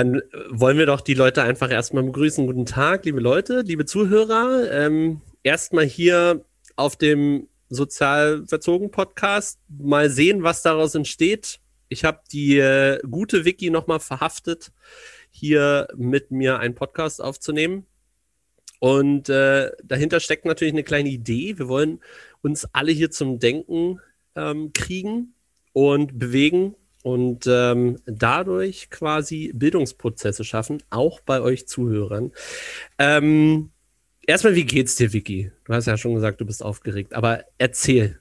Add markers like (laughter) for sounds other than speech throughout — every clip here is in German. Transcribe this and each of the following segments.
dann äh, wollen wir doch die Leute einfach erstmal begrüßen. Guten Tag, liebe Leute, liebe Zuhörer. Ähm, erstmal hier auf dem Sozial verzogen Podcast mal sehen, was daraus entsteht. Ich habe die äh, gute Vicky nochmal verhaftet, hier mit mir einen Podcast aufzunehmen. Und äh, dahinter steckt natürlich eine kleine Idee. Wir wollen uns alle hier zum Denken ähm, kriegen und bewegen und ähm, dadurch quasi Bildungsprozesse schaffen, auch bei euch Zuhörern. Ähm, erstmal, wie geht's dir, Vicky? Du hast ja schon gesagt, du bist aufgeregt, aber erzähl.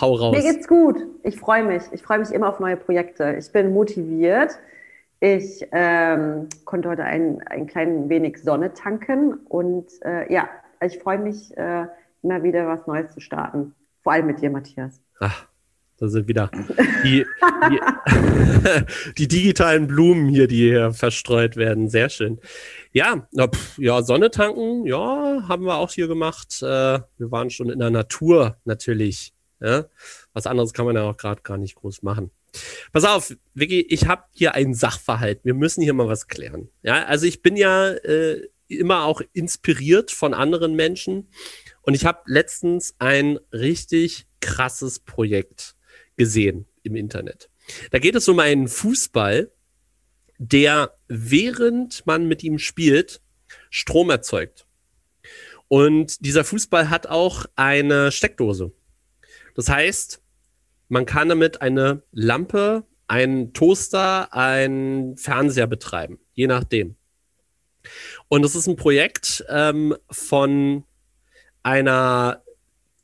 Hau raus. Mir geht's gut. Ich freue mich. Ich freue mich immer auf neue Projekte. Ich bin motiviert. Ich ähm, konnte heute ein, ein klein wenig Sonne tanken und äh, ja, ich freue mich, äh, immer wieder was Neues zu starten. Vor allem mit dir, Matthias. Ach, da sind wieder die, die, (laughs) die, digitalen Blumen hier, die hier verstreut werden. Sehr schön. Ja, na, ja, Sonne tanken, ja, haben wir auch hier gemacht. Äh, wir waren schon in der Natur natürlich. Ja? Was anderes kann man ja auch gerade gar nicht groß machen. Pass auf, Vicky, ich habe hier einen Sachverhalt. Wir müssen hier mal was klären. Ja, also ich bin ja äh, immer auch inspiriert von anderen Menschen und ich habe letztens ein richtig krasses Projekt gesehen im Internet. Da geht es um einen Fußball, der während man mit ihm spielt, Strom erzeugt. Und dieser Fußball hat auch eine Steckdose. Das heißt, man kann damit eine Lampe, einen Toaster, einen Fernseher betreiben, je nachdem. Und das ist ein Projekt ähm, von einer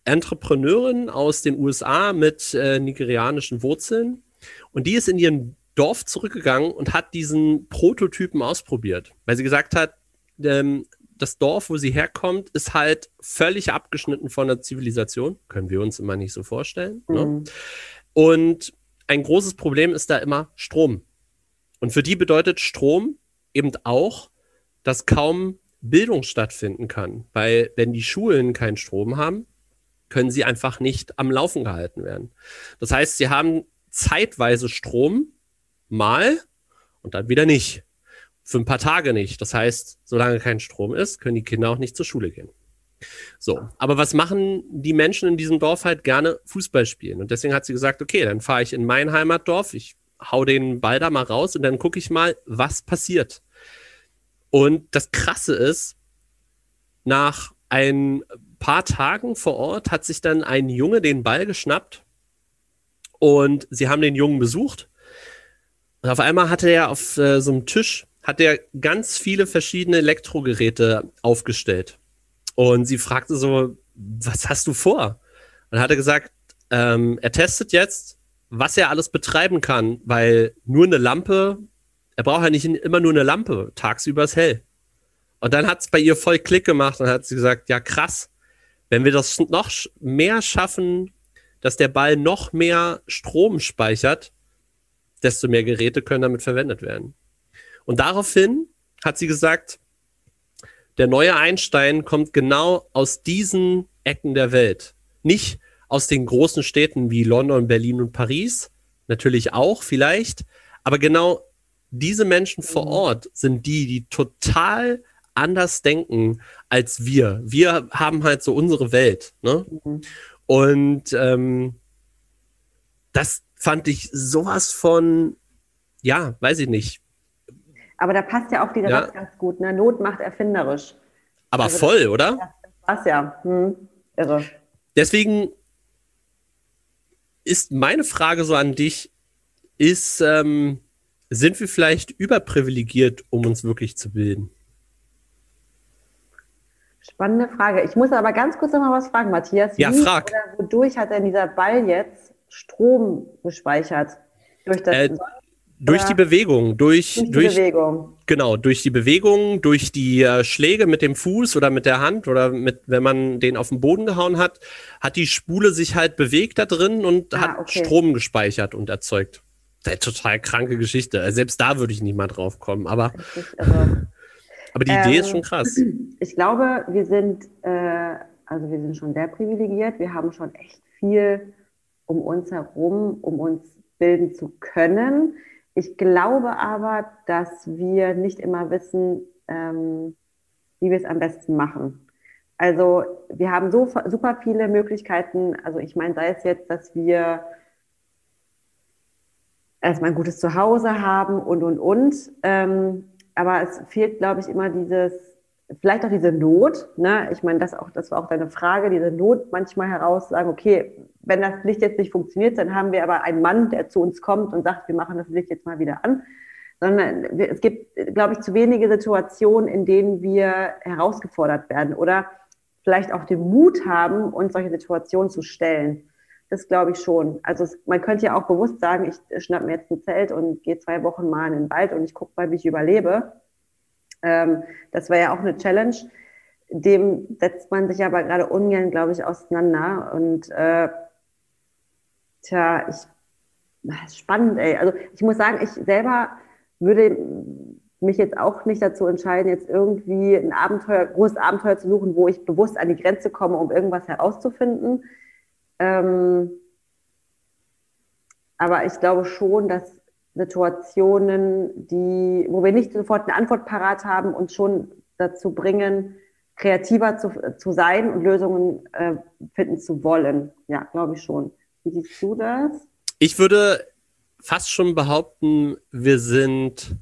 Entrepreneurin aus den USA mit äh, nigerianischen Wurzeln. Und die ist in ihrem Dorf zurückgegangen und hat diesen Prototypen ausprobiert, weil sie gesagt hat, ähm, das Dorf, wo sie herkommt, ist halt völlig abgeschnitten von der Zivilisation. Können wir uns immer nicht so vorstellen. Ne? Mhm. Ne? Und ein großes Problem ist da immer Strom. Und für die bedeutet Strom eben auch, dass kaum Bildung stattfinden kann. Weil wenn die Schulen keinen Strom haben, können sie einfach nicht am Laufen gehalten werden. Das heißt, sie haben zeitweise Strom mal und dann wieder nicht. Für ein paar Tage nicht. Das heißt, solange kein Strom ist, können die Kinder auch nicht zur Schule gehen. So, aber was machen die Menschen in diesem Dorf halt gerne? Fußball spielen. Und deswegen hat sie gesagt, okay, dann fahre ich in mein Heimatdorf, ich hau den Ball da mal raus und dann gucke ich mal, was passiert. Und das Krasse ist, nach ein paar Tagen vor Ort hat sich dann ein Junge den Ball geschnappt und sie haben den Jungen besucht. Und auf einmal hatte er auf äh, so einem Tisch hat er ganz viele verschiedene Elektrogeräte aufgestellt. Und sie fragte so, was hast du vor? Und hat er gesagt, ähm, er testet jetzt, was er alles betreiben kann, weil nur eine Lampe, er braucht ja nicht immer nur eine Lampe, tagsüber ist hell. Und dann hat es bei ihr voll Klick gemacht und hat sie gesagt, ja krass, wenn wir das noch mehr schaffen, dass der Ball noch mehr Strom speichert, desto mehr Geräte können damit verwendet werden. Und daraufhin hat sie gesagt, der neue Einstein kommt genau aus diesen Ecken der Welt. Nicht aus den großen Städten wie London, Berlin und Paris, natürlich auch vielleicht, aber genau diese Menschen vor mhm. Ort sind die, die total anders denken als wir. Wir haben halt so unsere Welt. Ne? Mhm. Und ähm, das fand ich sowas von, ja, weiß ich nicht, aber da passt ja auch dieser ja. Ganz gut. Ne? Not macht erfinderisch. Aber also voll, das, oder? Das ja. Hm. Irre. Deswegen ist meine Frage so an dich, ist, ähm, sind wir vielleicht überprivilegiert, um uns wirklich zu bilden? Spannende Frage. Ich muss aber ganz kurz noch mal was fragen, Matthias. Ja, frag. Oder wodurch hat denn dieser Ball jetzt Strom gespeichert? Durch das äh, durch die Bewegung, durch, durch, durch Bewegung. Genau, durch die Bewegung, durch die äh, Schläge mit dem Fuß oder mit der Hand oder mit, wenn man den auf den Boden gehauen hat, hat die Spule sich halt bewegt da drin und ah, hat okay. Strom gespeichert und erzeugt. Eine total kranke Geschichte. Selbst da würde ich nicht mal drauf kommen, aber, also, aber die ähm, Idee ist schon ähm, krass. (clears throat) Ich glaube, wir sind, äh, also wir sind schon sehr privilegiert. Wir haben schon echt viel um uns herum, um uns bilden zu können Ich glaube aber, dass wir nicht immer wissen, ähm, wie wir es am besten machen. Also wir haben so super viele Möglichkeiten. Also ich meine, sei es jetzt, dass wir erstmal ein gutes Zuhause haben und, und, und. Ähm, aber es fehlt, glaube ich, immer dieses, vielleicht auch diese Not. Ne? Ich meine, das, auch, das war auch deine Frage, diese Not manchmal heraus, sagen, okay, wenn das Licht jetzt nicht funktioniert, dann haben wir aber einen Mann, der zu uns kommt und sagt, wir machen das Licht jetzt mal wieder an. Sondern es gibt, glaube ich, zu wenige Situationen, in denen wir herausgefordert werden oder vielleicht auch den Mut haben, uns solche Situationen zu stellen. Das glaube ich schon. Also es, man könnte ja auch bewusst sagen, ich schnapp mir jetzt ein Zelt und gehe zwei Wochen mal in den Wald und ich gucke mal, wie ich überlebe. Ähm, das wäre ja auch eine Challenge. Dem setzt man sich aber gerade ungern, glaube ich, auseinander. Und äh, tja, ich, spannend, ey. Also ich muss sagen, ich selber würde mich jetzt auch nicht dazu entscheiden, jetzt irgendwie ein Abenteuer, großes Abenteuer zu suchen, wo ich bewusst an die Grenze komme, um irgendwas herauszufinden. Ähm, aber ich glaube schon, dass Situationen, die, wo wir nicht sofort eine Antwort parat haben, uns schon dazu bringen, kreativer zu, zu sein und Lösungen äh, finden zu wollen. Ja, glaube ich schon. Wie siehst du das? Ich würde fast schon behaupten, wir sind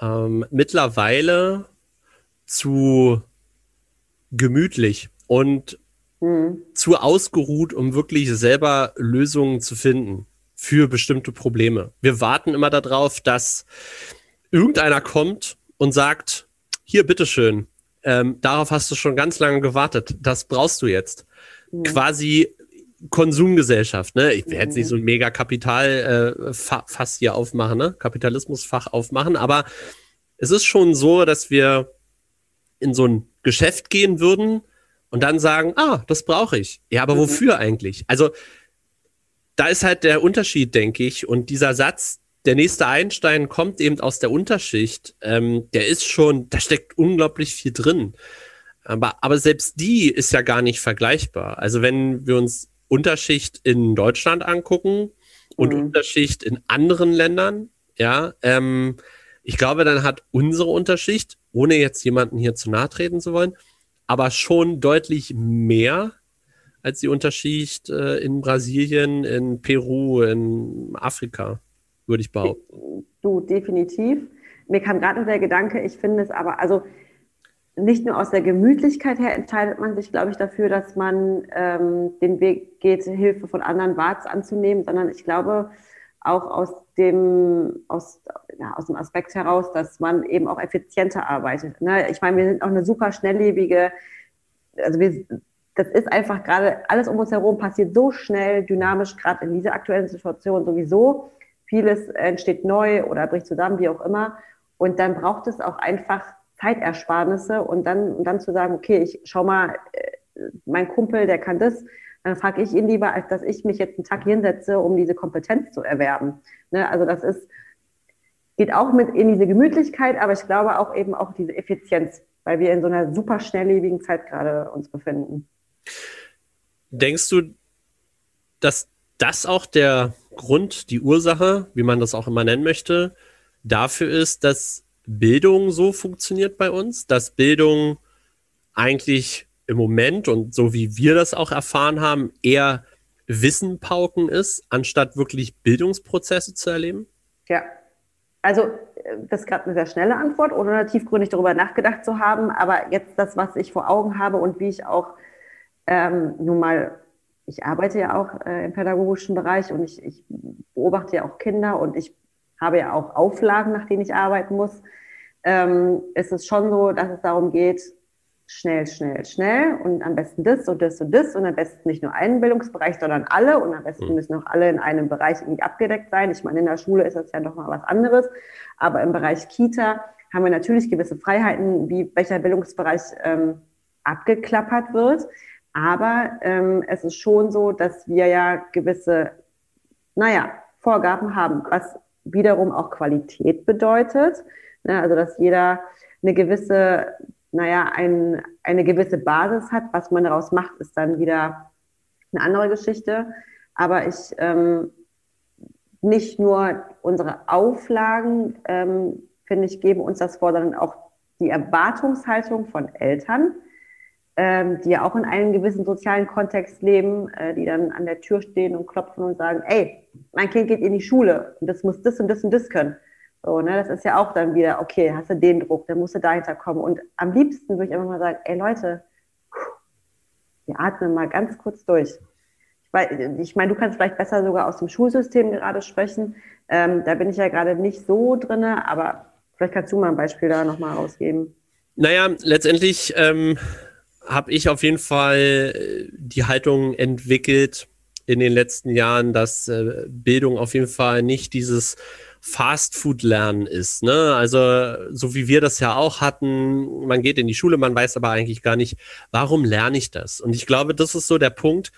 ähm, mittlerweile zu gemütlich und mhm. zu ausgeruht, um wirklich selber Lösungen zu finden für bestimmte Probleme. Wir warten immer darauf, dass irgendeiner kommt und sagt, hier, bitteschön, ähm, darauf hast du schon ganz lange gewartet, das brauchst du jetzt. Mhm. Quasi Konsumgesellschaft, ne? Ich werde jetzt nicht so ein mega Kapitalfass äh, hier aufmachen, ne? Kapitalismusfach aufmachen, aber es ist schon so, dass wir in so ein Geschäft gehen würden und dann sagen, ah, das brauche ich. Ja, aber mhm. wofür eigentlich? Also da ist halt der Unterschied, denke ich. Und dieser Satz, der nächste Einstein kommt eben aus der Unterschicht, ähm, der ist schon, da steckt unglaublich viel drin. Aber, aber selbst die ist ja gar nicht vergleichbar. Also wenn wir uns Unterschicht in Deutschland angucken und mhm. Unterschicht in anderen Ländern, ja, ähm, ich glaube, dann hat unsere Unterschicht, ohne jetzt jemanden hier zu nahe treten zu wollen, aber schon deutlich mehr als die Unterschicht äh, in Brasilien, in Peru, in Afrika, würde ich behaupten. Du, definitiv. Mir kam gerade noch der Gedanke, ich finde es aber, also nicht nur aus der Gemütlichkeit her entscheidet man sich, glaube ich, dafür, dass man ähm, den Weg geht, Hilfe von anderen Warts anzunehmen, sondern ich glaube auch aus dem, aus, ja, aus dem Aspekt heraus, dass man eben auch effizienter arbeitet. Ne? Ich meine, wir sind auch eine super schnelllebige, also wir, das ist einfach gerade, alles um uns herum passiert so schnell, dynamisch, gerade in dieser aktuellen Situation sowieso. Vieles entsteht neu oder bricht zusammen, wie auch immer. Und dann braucht es auch einfach Zeitersparnisse und dann, und dann zu sagen, okay, ich schau mal, äh, mein Kumpel, der kann das, dann frage ich ihn lieber, als dass ich mich jetzt einen Tag hinsetze, um diese Kompetenz zu erwerben. Ne? Also das ist, geht auch mit in diese Gemütlichkeit, aber ich glaube auch eben auch diese Effizienz, weil wir in so einer super schnelllebigen Zeit gerade uns befinden. Denkst du, dass das auch der Grund, die Ursache, wie man das auch immer nennen möchte, dafür ist, dass Bildung so funktioniert bei uns, dass Bildung eigentlich im Moment und so wie wir das auch erfahren haben, eher Wissenpauken ist, anstatt wirklich Bildungsprozesse zu erleben? Ja, also das ist gerade eine sehr schnelle Antwort, ohne tiefgründig darüber nachgedacht zu haben. Aber jetzt das, was ich vor Augen habe und wie ich auch ähm, nun mal, ich arbeite ja auch äh, im pädagogischen Bereich und ich, ich beobachte ja auch Kinder und ich habe ja auch Auflagen, nach denen ich arbeiten muss. Ähm, ist es schon so, dass es darum geht, schnell, schnell, schnell und am besten das und das und das und am besten nicht nur einen Bildungsbereich, sondern alle und am besten mhm. müssen auch alle in einem Bereich irgendwie abgedeckt sein. Ich meine, in der Schule ist das ja noch mal was anderes, aber im Bereich Kita haben wir natürlich gewisse Freiheiten, wie welcher Bildungsbereich ähm, abgeklappert wird. Aber ähm, es ist schon so, dass wir ja gewisse, naja, Vorgaben haben, was wiederum auch Qualität bedeutet. Ne? Also, dass jeder eine gewisse naja, ein, eine gewisse Basis hat. Was man daraus macht, ist dann wieder eine andere Geschichte. Aber ich ähm, nicht nur unsere Auflagen, ähm, finde ich, geben uns das vor, sondern auch die Erwartungshaltung von Eltern, ähm, die ja auch in einem gewissen sozialen Kontext leben, äh, die dann an der Tür stehen und klopfen und sagen, ey, mein Kind geht in die Schule und das muss das und das und das können. So, ne, das ist ja auch dann wieder, okay, hast du den Druck, dann musst du dahinter kommen. Und am liebsten würde ich einfach mal sagen, ey Leute, wir atmen mal ganz kurz durch. Ich, ich meine, du kannst vielleicht besser sogar aus dem Schulsystem gerade sprechen. Ähm, da bin ich ja gerade nicht so drin, aber vielleicht kannst du mal ein Beispiel da nochmal rausgeben. Naja, letztendlich ähm, habe ich auf jeden Fall äh, die Haltung entwickelt in den letzten Jahren, dass äh, Bildung auf jeden Fall nicht dieses Fast-Food-Lernen ist. Ne? Also so wie wir das ja auch hatten, man geht in die Schule, man weiß aber eigentlich gar nicht, warum lerne ich das? Und ich glaube, das ist so der Punkt,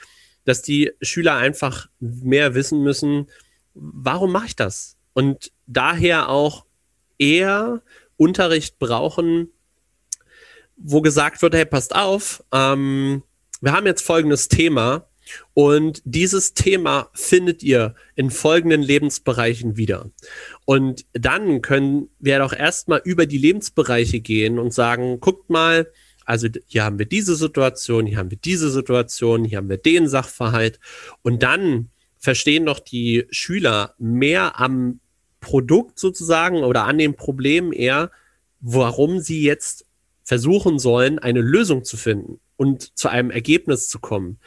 dass die Schüler einfach mehr wissen müssen, warum mache ich das? Und daher auch eher Unterricht brauchen, wo gesagt wird, hey, passt auf, ähm, wir haben jetzt folgendes Thema, und dieses Thema findet ihr in folgenden Lebensbereichen wieder. Und dann können wir doch erstmal über die Lebensbereiche gehen und sagen, guckt mal, also hier haben wir diese Situation, hier haben wir diese Situation, hier haben wir den Sachverhalt. Und dann verstehen doch die Schüler mehr am Produkt sozusagen oder an dem Problem eher, warum sie jetzt versuchen sollen, eine Lösung zu finden und zu einem Ergebnis zu kommen.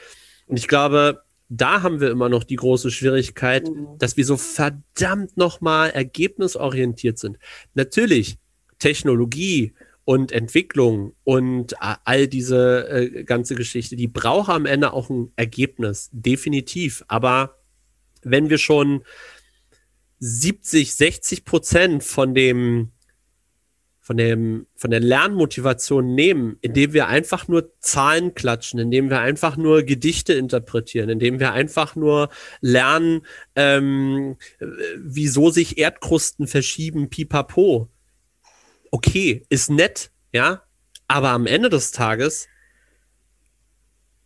Und ich glaube, da haben wir immer noch die große Schwierigkeit, mhm. dass wir so verdammt nochmal ergebnisorientiert sind. Natürlich, Technologie und Entwicklung und all diese äh, ganze Geschichte, die braucht am Ende auch ein Ergebnis, definitiv. Aber wenn wir schon 70, 60 Prozent von dem von, dem, von der Lernmotivation nehmen, indem wir einfach nur Zahlen klatschen, indem wir einfach nur Gedichte interpretieren, indem wir einfach nur lernen, ähm, wieso sich Erdkrusten verschieben, pipapo. Okay, ist nett, ja, aber am Ende des Tages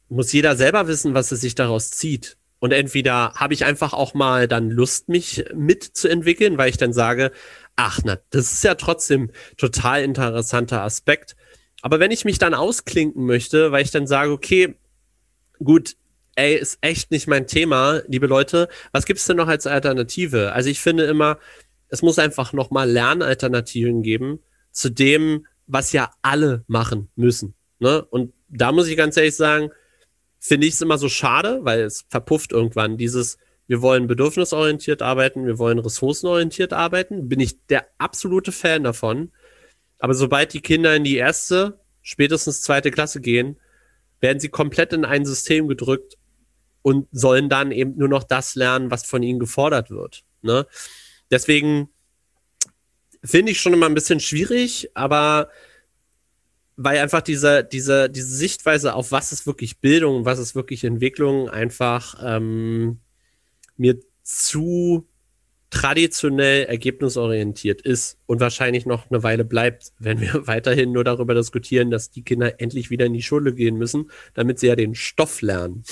muss jeder selber wissen, was er sich daraus zieht. Und entweder habe ich einfach auch mal dann Lust, mich mitzuentwickeln, weil ich dann sage, ach, na, das ist ja trotzdem total interessanter Aspekt. Aber wenn ich mich dann ausklinken möchte, weil ich dann sage, okay, gut, ey, ist echt nicht mein Thema, liebe Leute, was gibt es denn noch als Alternative? Also ich finde immer, es muss einfach nochmal Lernalternativen geben zu dem, was ja alle machen müssen. Ne? Und da muss ich ganz ehrlich sagen, finde ich es immer so schade, weil es verpufft irgendwann dieses, wir wollen bedürfnisorientiert arbeiten, wir wollen ressourcenorientiert arbeiten, bin ich der absolute Fan davon. Aber sobald die Kinder in die erste, spätestens zweite Klasse gehen, werden sie komplett in ein System gedrückt und sollen dann eben nur noch das lernen, was von ihnen gefordert wird. Ne? Deswegen finde ich schon immer ein bisschen schwierig, aber weil einfach diese, diese, diese Sichtweise auf was ist wirklich Bildung, was ist wirklich Entwicklung einfach ähm, mir zu traditionell ergebnisorientiert ist und wahrscheinlich noch eine Weile bleibt, wenn wir (laughs) weiterhin nur darüber diskutieren, dass die Kinder endlich wieder in die Schule gehen müssen, damit sie ja den Stoff lernen.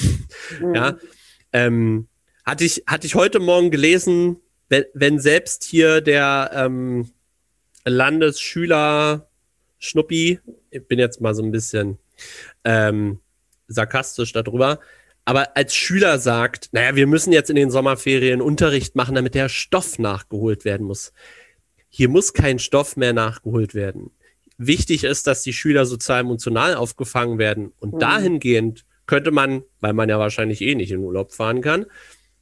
Mhm. Ja, ähm, hatte ich hatte ich heute Morgen gelesen, wenn, wenn selbst hier der ähm, Landesschüler Schnuppi, ich bin jetzt mal so ein bisschen ähm, sarkastisch darüber, aber als Schüler sagt, naja, wir müssen jetzt in den Sommerferien Unterricht machen, damit der Stoff nachgeholt werden muss. Hier muss kein Stoff mehr nachgeholt werden. Wichtig ist, dass die Schüler sozial-emotional aufgefangen werden. Und mhm. dahingehend könnte man, weil man ja wahrscheinlich eh nicht in Urlaub fahren kann,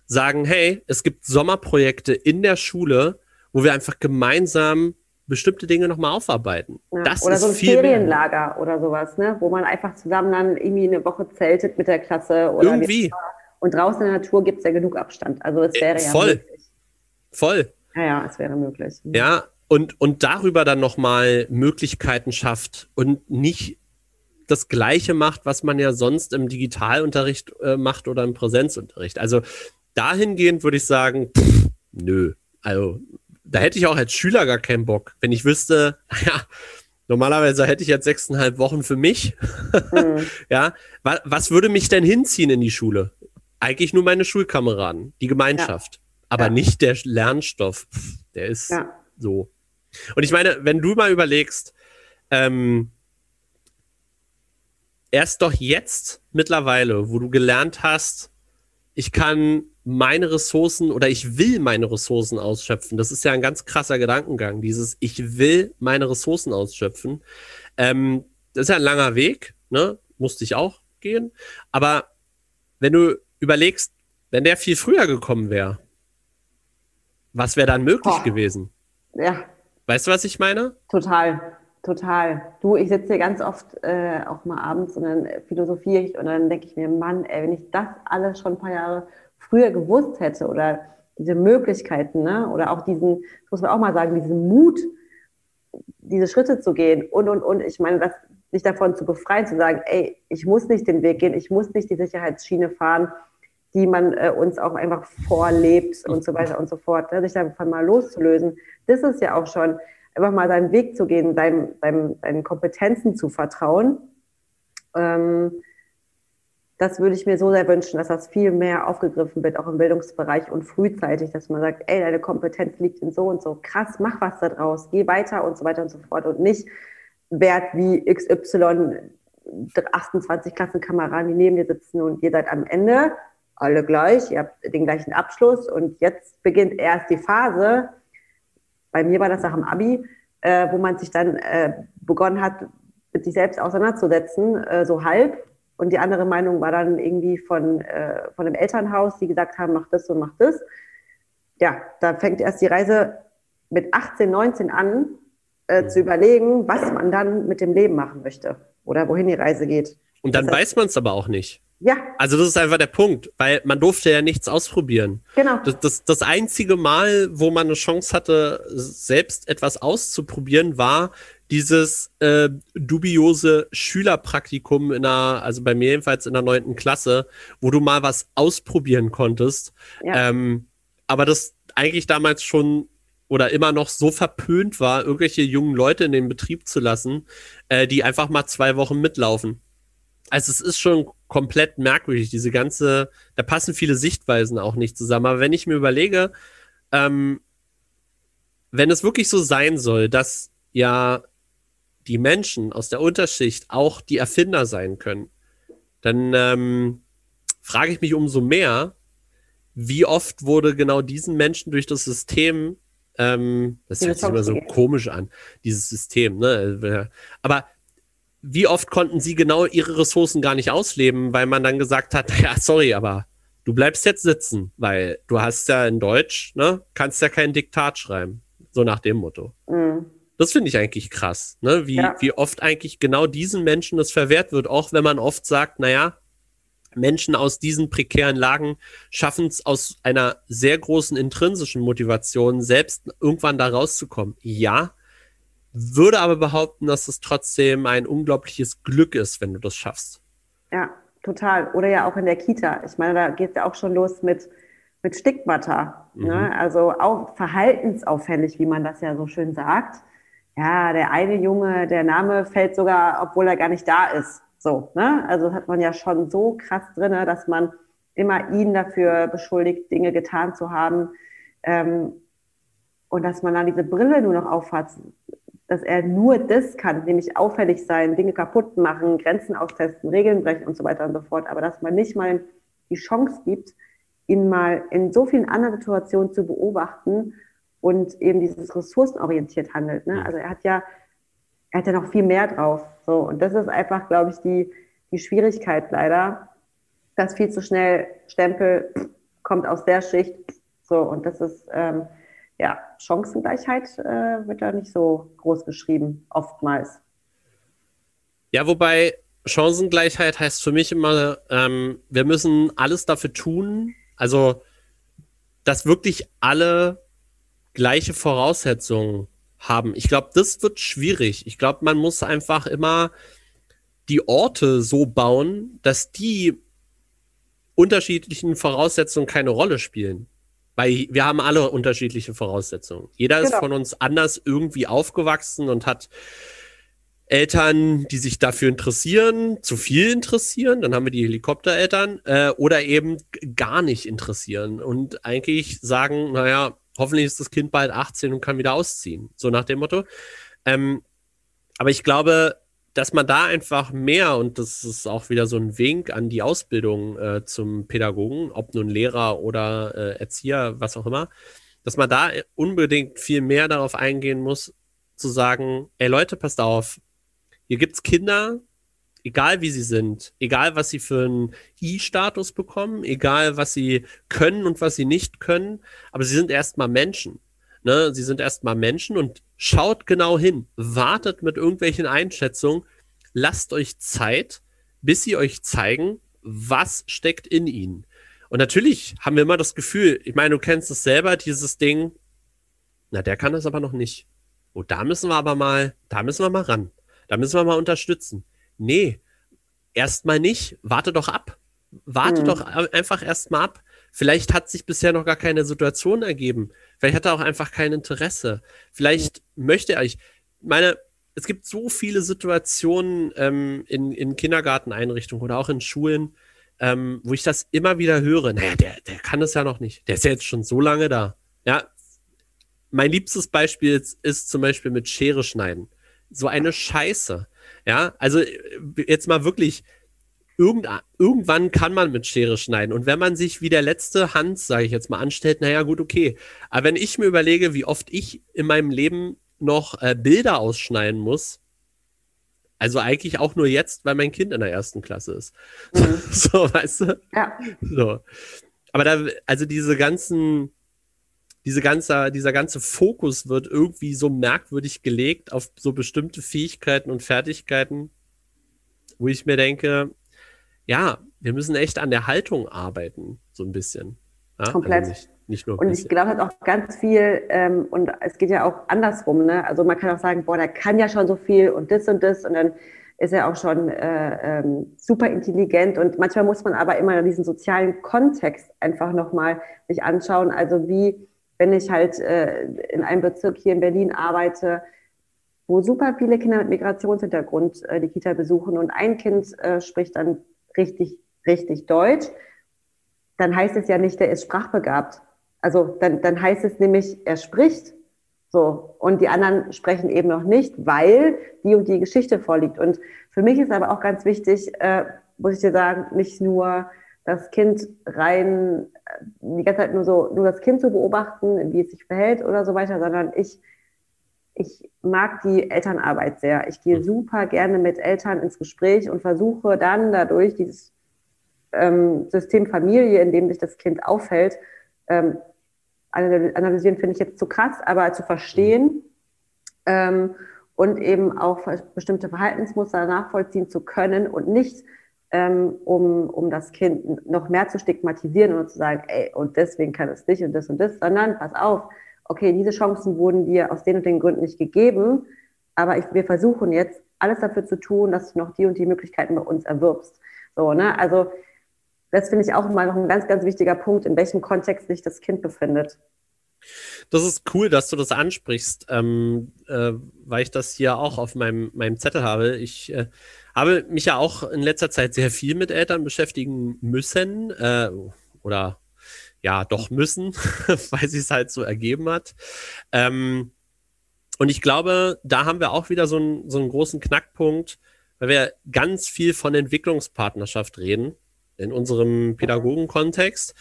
sagen, hey, es gibt Sommerprojekte in der Schule, wo wir einfach gemeinsam bestimmte Dinge nochmal aufarbeiten. Ja, das oder so ein Ferienlager mehr. oder sowas, ne? wo man einfach zusammen dann irgendwie eine Woche zeltet mit der Klasse. Oder irgendwie. Und draußen in der Natur gibt es ja genug Abstand. Also es wäre äh, ja voll. möglich. Voll. Ja, ja, es wäre möglich. Mhm. Ja, und, und darüber dann nochmal Möglichkeiten schafft und nicht das Gleiche macht, was man ja sonst im Digitalunterricht äh, macht oder im Präsenzunterricht. Also dahingehend würde ich sagen, pff, nö. Also da hätte ich auch als Schüler gar keinen Bock, wenn ich wüsste, (laughs) ja, normalerweise hätte ich jetzt sechseinhalb Wochen für mich. Mhm. (laughs) ja, was, was würde mich denn hinziehen in die Schule? Eigentlich nur meine Schulkameraden, die Gemeinschaft. Ja. aber ja. nicht der Lernstoff. Der ist ja. so. Und ich meine, wenn du mal überlegst, ähm, erst doch jetzt mittlerweile, wo du gelernt hast, ich kann meine Ressourcen oder ich will meine Ressourcen ausschöpfen. Das ist ja ein ganz krasser Gedankengang, dieses ich will meine Ressourcen ausschöpfen. Ähm, das ist ja ein langer Weg, ne? Musste ich auch gehen. Aber wenn du überlegst, wenn der viel früher gekommen wäre, was wäre dann möglich Boah. gewesen? Ja. Weißt du, was ich meine? Total, total. Du, ich sitze hier ganz oft äh, auch mal abends und dann philosophiere ich und dann denke ich mir, Mann, ey, wenn ich das alles schon ein paar Jahre früher gewusst hätte oder diese Möglichkeiten, ne? oder auch diesen, muss man auch mal sagen, diesen Mut, diese Schritte zu gehen und, und, und. Ich meine, das, sich davon zu befreien, zu sagen, ey, ich muss nicht den Weg gehen, ich muss nicht die Sicherheitsschiene fahren, die man äh, uns auch einfach vorlebt und so weiter und so fort. Ne? Sich davon mal loszulösen, das ist ja auch schon, einfach mal seinen Weg zu gehen, seinem, seinem, seinen Kompetenzen zu vertrauen. Ähm, das würde ich mir so sehr wünschen, dass das viel mehr aufgegriffen wird, auch im Bildungsbereich und frühzeitig, dass man sagt, ey, deine Kompetenz liegt in so und so, krass, mach was da draus, geh weiter und so weiter und so fort. Und nicht Wert wie XY 28 Klassenkameraden, die neben dir sitzen und ihr seid am Ende alle gleich, ihr habt den gleichen Abschluss und jetzt beginnt erst die Phase, bei mir war das nach dem Abi, äh, wo man sich dann äh, begonnen hat, mit sich selbst auseinanderzusetzen, äh, so halb, und die andere Meinung war dann irgendwie von, äh, von dem Elternhaus, die gesagt haben, mach das und mach das. Ja, da fängt erst die Reise mit 18, 19 an, äh, mhm. zu überlegen, was man dann mit dem Leben machen möchte oder wohin die Reise geht. Und dann das heißt, weiß man es aber auch nicht. Ja. Also das ist einfach der Punkt, weil man durfte ja nichts ausprobieren. Genau. Das, das, das einzige Mal, wo man eine Chance hatte, selbst etwas auszuprobieren, war dieses äh, dubiose Schülerpraktikum in einer, also bei mir jedenfalls in der neunten Klasse, wo du mal was ausprobieren konntest. Ja. Ähm, aber das eigentlich damals schon oder immer noch so verpönt war, irgendwelche jungen Leute in den Betrieb zu lassen, äh, die einfach mal zwei Wochen mitlaufen. Also es ist schon komplett merkwürdig, diese ganze, da passen viele Sichtweisen auch nicht zusammen. Aber wenn ich mir überlege, ähm, wenn es wirklich so sein soll, dass ja die Menschen aus der Unterschicht auch die Erfinder sein können, dann ähm, frage ich mich umso mehr, wie oft wurde genau diesen Menschen durch das System, ähm, das hört sich immer so komisch an, dieses System, ne? Aber wie oft konnten sie genau ihre Ressourcen gar nicht ausleben, weil man dann gesagt hat, ja, sorry, aber du bleibst jetzt sitzen, weil du hast ja in Deutsch, ne, kannst ja kein Diktat schreiben. So nach dem Motto. Mhm. Das finde ich eigentlich krass, ne? Wie, ja. wie oft eigentlich genau diesen Menschen das verwehrt wird, auch wenn man oft sagt, naja, Menschen aus diesen prekären Lagen schaffen es aus einer sehr großen intrinsischen Motivation, selbst irgendwann da rauszukommen. Ja, würde aber behaupten, dass es trotzdem ein unglaubliches Glück ist, wenn du das schaffst. Ja, total. Oder ja auch in der Kita. Ich meine, da geht es ja auch schon los mit, mit Stigmata. Ne? Mhm. Ne? Also auch verhaltensauffällig, wie man das ja so schön sagt. Ja, der eine Junge, der Name fällt sogar, obwohl er gar nicht da ist. So, ne? Also hat man ja schon so krass drin, dass man immer ihn dafür beschuldigt, Dinge getan zu haben. Ähm, und dass man dann diese Brille nur noch aufhat, dass er nur das kann, nämlich auffällig sein, Dinge kaputt machen, Grenzen austesten, Regeln brechen und so weiter und so fort, aber dass man nicht mal die Chance gibt, ihn mal in so vielen anderen Situationen zu beobachten und eben dieses ressourcenorientiert handelt. Ne? Also er hat ja, er hat ja noch viel mehr drauf. So, und das ist einfach, glaube ich, die, die Schwierigkeit leider, dass viel zu schnell Stempel kommt aus der Schicht. So, und das ist ähm, ja, Chancengleichheit äh, wird da nicht so groß geschrieben, oftmals. Ja, wobei Chancengleichheit heißt für mich immer, ähm, wir müssen alles dafür tun, also dass wirklich alle gleiche Voraussetzungen haben. Ich glaube, das wird schwierig. Ich glaube, man muss einfach immer die Orte so bauen, dass die unterschiedlichen Voraussetzungen keine Rolle spielen. Weil wir haben alle unterschiedliche Voraussetzungen. Jeder genau. ist von uns anders irgendwie aufgewachsen und hat Eltern, die sich dafür interessieren, zu viel interessieren, dann haben wir die Helikoptereltern, äh, oder eben gar nicht interessieren und eigentlich sagen, naja, hoffentlich ist das Kind bald 18 und kann wieder ausziehen. So nach dem Motto. Ähm, aber ich glaube, dass man da einfach mehr, und das ist auch wieder so ein Wink an die Ausbildung äh, zum Pädagogen, ob nun Lehrer oder äh, Erzieher, was auch immer, dass man da unbedingt viel mehr darauf eingehen muss, zu sagen, ey Leute, passt auf, hier gibt's Kinder, egal wie sie sind, egal was sie für einen I-Status bekommen, egal was sie können und was sie nicht können, aber sie sind erstmal Menschen. Ne? Sie sind erstmal Menschen und schaut genau hin, wartet mit irgendwelchen Einschätzungen, lasst euch Zeit, bis sie euch zeigen, was steckt in ihnen. Und natürlich haben wir immer das Gefühl, ich meine, du kennst es selber, dieses Ding, na, der kann das aber noch nicht. Oh, da müssen wir aber mal, da müssen wir mal ran. Da müssen wir mal unterstützen. Nee, erstmal nicht. Warte doch ab. Warte mhm. doch einfach erstmal ab. Vielleicht hat sich bisher noch gar keine Situation ergeben. Vielleicht hat er auch einfach kein Interesse. Vielleicht mhm. möchte er. Ich meine, es gibt so viele Situationen ähm, in, in Kindergarteneinrichtungen oder auch in Schulen, ähm, wo ich das immer wieder höre. Naja, der, der kann das ja noch nicht. Der ist ja jetzt schon so lange da. Ja, mein liebstes Beispiel ist, ist zum Beispiel mit Schere schneiden so eine Scheiße. Ja, also jetzt mal wirklich, irgend, irgendwann kann man mit Schere schneiden. Und wenn man sich wie der letzte Hans, sage ich jetzt mal, anstellt, naja, gut, okay. Aber wenn ich mir überlege, wie oft ich in meinem Leben noch äh, Bilder ausschneiden muss, also eigentlich auch nur jetzt, weil mein Kind in der ersten Klasse ist. Mhm. (laughs) So, weißt du? Ja. So. Aber da, also diese ganzen, diese ganze, dieser ganze Fokus wird irgendwie so merkwürdig gelegt auf so bestimmte Fähigkeiten und Fertigkeiten, wo ich mir denke, ja, wir müssen echt an der Haltung arbeiten, so ein bisschen. Ja? Komplett. Also nicht, nicht nur und ich glaube halt auch ganz viel, ähm, und es geht ja auch andersrum, ne? Also man kann auch sagen, boah, der kann ja schon so viel und das und das und dann ist er auch schon äh, ähm, super intelligent und manchmal muss man aber immer diesen sozialen Kontext einfach nochmal sich anschauen. Also wie wenn ich halt äh, in einem Bezirk hier in Berlin arbeite, wo super viele Kinder mit Migrationshintergrund äh, die Kita besuchen und ein Kind äh, spricht dann richtig, richtig Deutsch, dann heißt es ja nicht, der ist sprachbegabt. Also dann, dann heißt es nämlich, er spricht so und die anderen sprechen eben noch nicht, weil die und die Geschichte vorliegt. Und für mich ist aber auch ganz wichtig, äh, muss ich dir sagen, nicht nur das Kind rein, die ganze Zeit nur so, nur das Kind zu beobachten, wie es sich verhält oder so weiter, sondern ich, ich mag die Elternarbeit sehr. Ich gehe super gerne mit Eltern ins Gespräch und versuche dann dadurch dieses ähm, System Familie, in dem sich das Kind aufhält, ähm, analysieren finde ich jetzt zu krass, aber zu verstehen ähm, und eben auch bestimmte Verhaltensmuster nachvollziehen zu können und nicht ähm, um, um das Kind noch mehr zu stigmatisieren und zu sagen, ey, und deswegen kann es nicht und das und das, sondern pass auf, okay, diese Chancen wurden dir aus den und den Gründen nicht gegeben, aber ich, wir versuchen jetzt alles dafür zu tun, dass du noch die und die Möglichkeiten bei uns erwirbst. So, ne? Also das finde ich auch mal noch ein ganz, ganz wichtiger Punkt, in welchem Kontext sich das Kind befindet. Das ist cool, dass du das ansprichst, ähm, äh, weil ich das hier auch auf meinem, meinem Zettel habe. Ich äh, habe mich ja auch in letzter Zeit sehr viel mit Eltern beschäftigen müssen äh, oder ja, doch müssen, (laughs) weil sie es halt so ergeben hat. Ähm, und ich glaube, da haben wir auch wieder so, ein, so einen großen Knackpunkt, weil wir ganz viel von Entwicklungspartnerschaft reden in unserem Pädagogenkontext.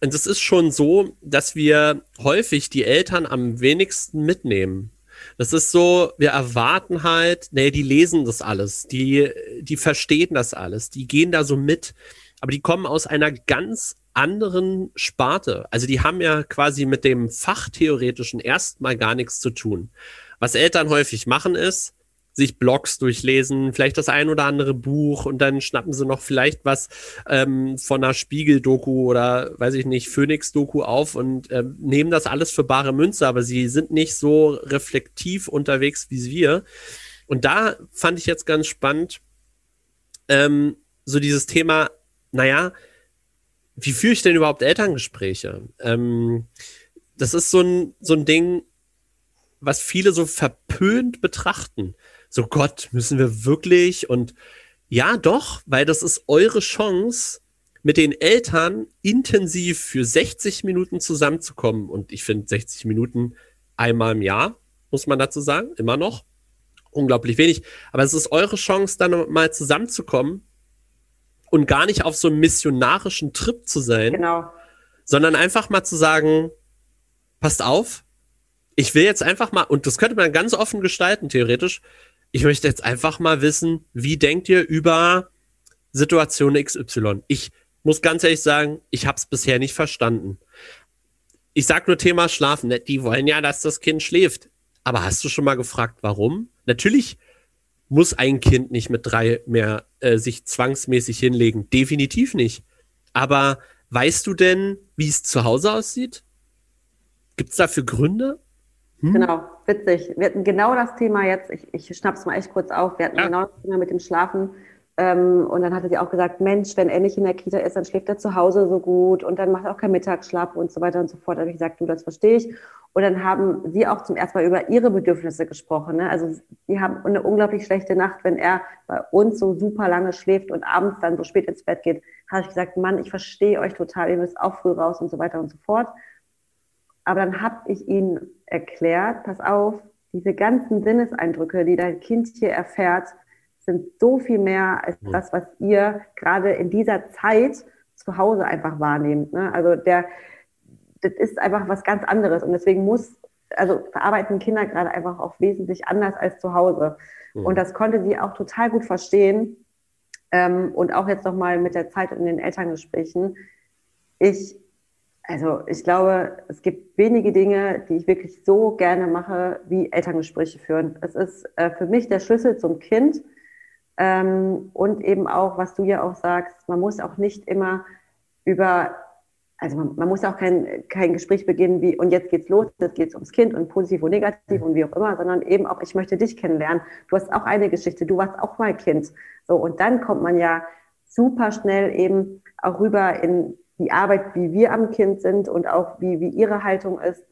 Und es ist schon so, dass wir häufig die Eltern am wenigsten mitnehmen. Das ist so, wir erwarten halt, nee, die lesen das alles, die, die verstehen das alles, die gehen da so mit, aber die kommen aus einer ganz anderen Sparte. Also die haben ja quasi mit dem Fachtheoretischen erstmal gar nichts zu tun. Was Eltern häufig machen ist, sich Blogs durchlesen, vielleicht das ein oder andere Buch und dann schnappen sie noch vielleicht was ähm, von einer Spiegel-Doku oder weiß ich nicht, Phoenix-Doku auf und äh, nehmen das alles für bare Münze, aber sie sind nicht so reflektiv unterwegs wie wir. Und da fand ich jetzt ganz spannend, ähm, so dieses Thema, naja, wie führe ich denn überhaupt Elterngespräche? Ähm, das ist so ein, so ein Ding, was viele so verpönt betrachten. So Gott, müssen wir wirklich und ja, doch, weil das ist eure Chance, mit den Eltern intensiv für 60 Minuten zusammenzukommen. Und ich finde 60 Minuten einmal im Jahr, muss man dazu sagen, immer noch. Unglaublich wenig. Aber es ist eure Chance, dann mal zusammenzukommen und gar nicht auf so einem missionarischen Trip zu sein. Genau. Sondern einfach mal zu sagen, passt auf, ich will jetzt einfach mal, und das könnte man ganz offen gestalten, theoretisch. Ich möchte jetzt einfach mal wissen, wie denkt ihr über Situation XY? Ich muss ganz ehrlich sagen, ich habe es bisher nicht verstanden. Ich sag nur Thema Schlafen. Ne? Die wollen ja, dass das Kind schläft. Aber hast du schon mal gefragt, warum? Natürlich muss ein Kind nicht mit drei mehr äh, sich zwangsmäßig hinlegen. Definitiv nicht. Aber weißt du denn, wie es zu Hause aussieht? Gibt es dafür Gründe? Hm? Genau, witzig. Wir hatten genau das Thema jetzt, ich, ich schnapp's mal echt kurz auf, wir hatten ja. genau das Thema mit dem Schlafen ähm, und dann hatte sie auch gesagt, Mensch, wenn er nicht in der Kita ist, dann schläft er zu Hause so gut und dann macht er auch keinen Mittagsschlaf und so weiter und so fort. Da habe ich gesagt, du, das verstehe ich. Und dann haben sie auch zum ersten Mal über ihre Bedürfnisse gesprochen. Ne? Also die haben eine unglaublich schlechte Nacht, wenn er bei uns so super lange schläft und abends dann so spät ins Bett geht. Habe ich gesagt, Mann, ich verstehe euch total, ihr müsst auch früh raus und so weiter und so fort. Aber dann habe ich ihnen erklärt, pass auf, diese ganzen Sinneseindrücke, die dein Kind hier erfährt, sind so viel mehr als das, was ihr gerade in dieser Zeit zu Hause einfach wahrnehmt. Ne? Also der, das ist einfach was ganz anderes und deswegen muss, also verarbeiten Kinder gerade einfach auch wesentlich anders als zu Hause. Mhm. Und das konnte sie auch total gut verstehen. Ähm, und auch jetzt nochmal mit der Zeit in den Elterngesprächen. Ich, also ich glaube, es gibt wenige Dinge, die ich wirklich so gerne mache, wie Elterngespräche führen. Es ist äh, für mich der Schlüssel zum Kind ähm, und eben auch, was du ja auch sagst, man muss auch nicht immer über, also man, man muss auch kein, kein Gespräch beginnen wie, und jetzt geht's los, jetzt geht's ums Kind und positiv und negativ und wie auch immer, sondern eben auch, ich möchte dich kennenlernen. Du hast auch eine Geschichte, du warst auch mal Kind. So, und dann kommt man ja super schnell eben auch rüber in die Arbeit, wie wir am Kind sind und auch wie, wie ihre Haltung ist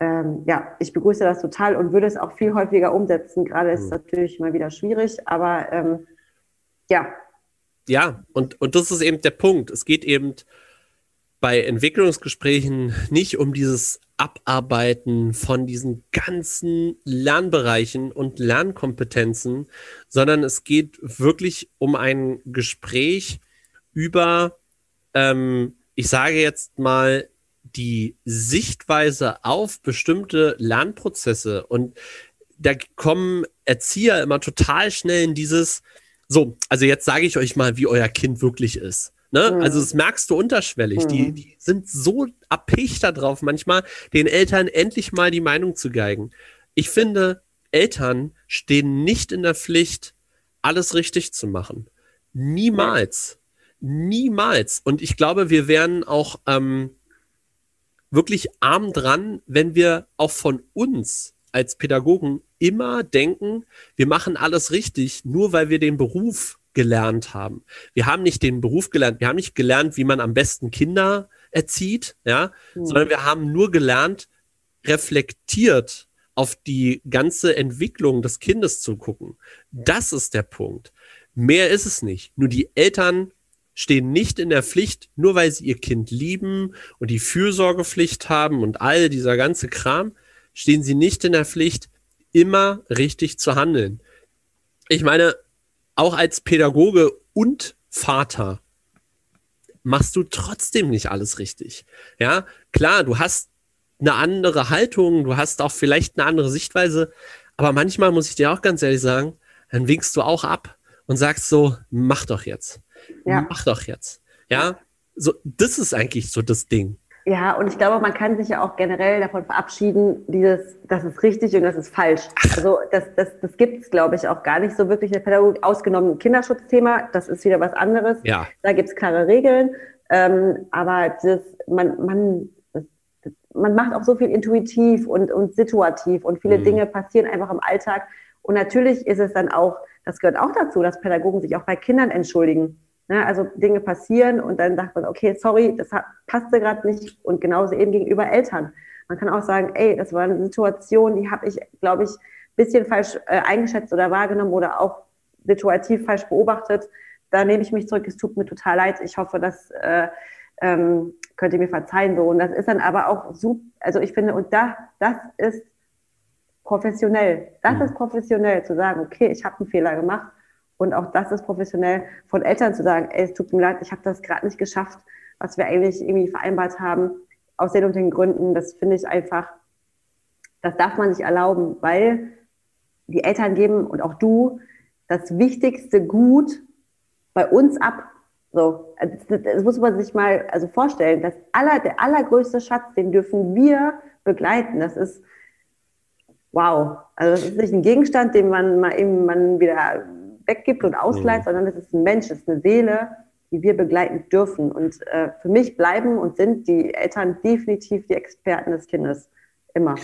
ähm, ja, ich begrüße das total und würde es auch viel häufiger umsetzen. Gerade ist es mhm. natürlich mal wieder schwierig, aber ähm, ja. Ja, und, und das ist eben der Punkt. Es geht eben bei Entwicklungsgesprächen nicht um dieses Abarbeiten von diesen ganzen Lernbereichen und Lernkompetenzen, sondern es geht wirklich um ein Gespräch über, ähm, ich sage jetzt mal, die Sichtweise auf bestimmte Lernprozesse und da kommen Erzieher immer total schnell in dieses, so, also jetzt sage ich euch mal, wie euer Kind wirklich ist. Ne? Mhm. Also das merkst du unterschwellig. Mhm. Die, die sind so abhängig darauf, manchmal den Eltern endlich mal die Meinung zu geigen. Ich finde, Eltern stehen nicht in der Pflicht, alles richtig zu machen. Niemals. Niemals. Und ich glaube, wir werden auch ähm, wirklich arm dran, wenn wir auch von uns als Pädagogen immer denken, wir machen alles richtig, nur weil wir den Beruf gelernt haben. Wir haben nicht den Beruf gelernt, wir haben nicht gelernt, wie man am besten Kinder erzieht, ja, mhm. sondern wir haben nur gelernt, reflektiert auf die ganze Entwicklung des Kindes zu gucken. Das ist der Punkt. Mehr ist es nicht. Nur die Eltern stehen nicht in der Pflicht, nur weil sie ihr Kind lieben und die Fürsorgepflicht haben und all dieser ganze Kram, stehen sie nicht in der Pflicht, immer richtig zu handeln. Ich meine, auch als Pädagoge und Vater machst du trotzdem nicht alles richtig. Ja, klar, du hast eine andere Haltung, du hast auch vielleicht eine andere Sichtweise, aber manchmal muss ich dir auch ganz ehrlich sagen, dann winkst du auch ab und sagst so, mach doch jetzt. Ja. Mach doch jetzt. Ja, so, das ist eigentlich so das Ding. Ja, und ich glaube, man kann sich ja auch generell davon verabschieden, dieses, das ist richtig und das ist falsch. Also das, das, das gibt es, glaube ich, auch gar nicht so wirklich in der Pädagogik, ausgenommen Kinderschutzthema, das ist wieder was anderes. Ja. Da gibt es klare Regeln. Ähm, aber das, man, man, das, man macht auch so viel intuitiv und, und situativ und viele mhm. Dinge passieren einfach im Alltag. Und natürlich ist es dann auch, das gehört auch dazu, dass Pädagogen sich auch bei Kindern entschuldigen. Ne, also Dinge passieren und dann sagt man, okay, sorry, das passte gerade nicht und genauso eben gegenüber Eltern. Man kann auch sagen, ey, das war eine Situation, die habe ich, glaube ich, ein bisschen falsch äh, eingeschätzt oder wahrgenommen oder auch situativ falsch beobachtet. Da nehme ich mich zurück. Es tut mir total leid. Ich hoffe, das äh, ähm, könnt ihr mir verzeihen. So. Und das ist dann aber auch super. Also ich finde, und da, das ist professionell. Das mhm. ist professionell zu sagen, okay, ich habe einen Fehler gemacht. Und auch das ist professionell von Eltern zu sagen, ey, es tut mir leid, ich habe das gerade nicht geschafft, was wir eigentlich irgendwie vereinbart haben, aus den und den Gründen. Das finde ich einfach, das darf man sich erlauben, weil die Eltern geben und auch du das wichtigste Gut bei uns ab. So, also das, muss man sich mal also vorstellen. Das aller, der allergrößte Schatz, den dürfen wir begleiten. Das ist wow. Also das ist nicht ein Gegenstand, den man mal eben man wieder weggibt und ausleiht, mhm. sondern das ist ein Mensch, das ist eine Seele, die wir begleiten dürfen. Und äh, für mich bleiben und sind die Eltern definitiv die Experten des Kindes. Immer.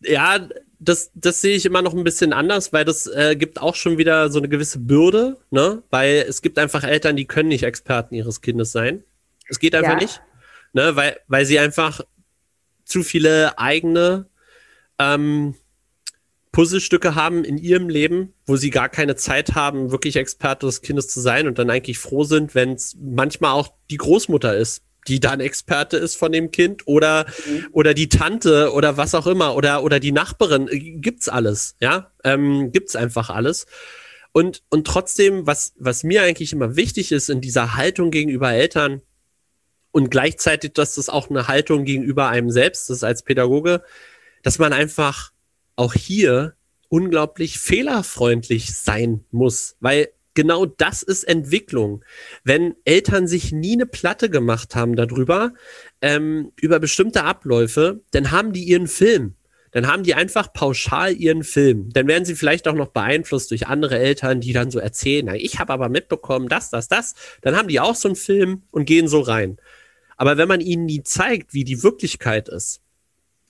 Ja, das, das sehe ich immer noch ein bisschen anders, weil das äh, gibt auch schon wieder so eine gewisse Bürde, ne? Weil es gibt einfach Eltern, die können nicht Experten ihres Kindes sein. Es geht einfach ja. nicht, ne? Weil, weil sie einfach zu viele eigene ähm, Puzzlestücke haben in ihrem Leben, wo sie gar keine Zeit haben, wirklich Experte des Kindes zu sein und dann eigentlich froh sind, wenn es manchmal auch die Großmutter ist, die dann Experte ist von dem Kind oder, mhm. oder die Tante oder was auch immer oder, oder die Nachbarin. Gibt's alles, ja? Ähm, gibt's einfach alles. Und, und trotzdem, was, was mir eigentlich immer wichtig ist in dieser Haltung gegenüber Eltern und gleichzeitig, dass das auch eine Haltung gegenüber einem selbst ist als Pädagoge, dass man einfach auch hier unglaublich fehlerfreundlich sein muss, weil genau das ist Entwicklung. Wenn Eltern sich nie eine Platte gemacht haben darüber, ähm, über bestimmte Abläufe, dann haben die ihren Film. Dann haben die einfach pauschal ihren Film. Dann werden sie vielleicht auch noch beeinflusst durch andere Eltern, die dann so erzählen, na, ich habe aber mitbekommen, das, das, das. Dann haben die auch so einen Film und gehen so rein. Aber wenn man ihnen nie zeigt, wie die Wirklichkeit ist,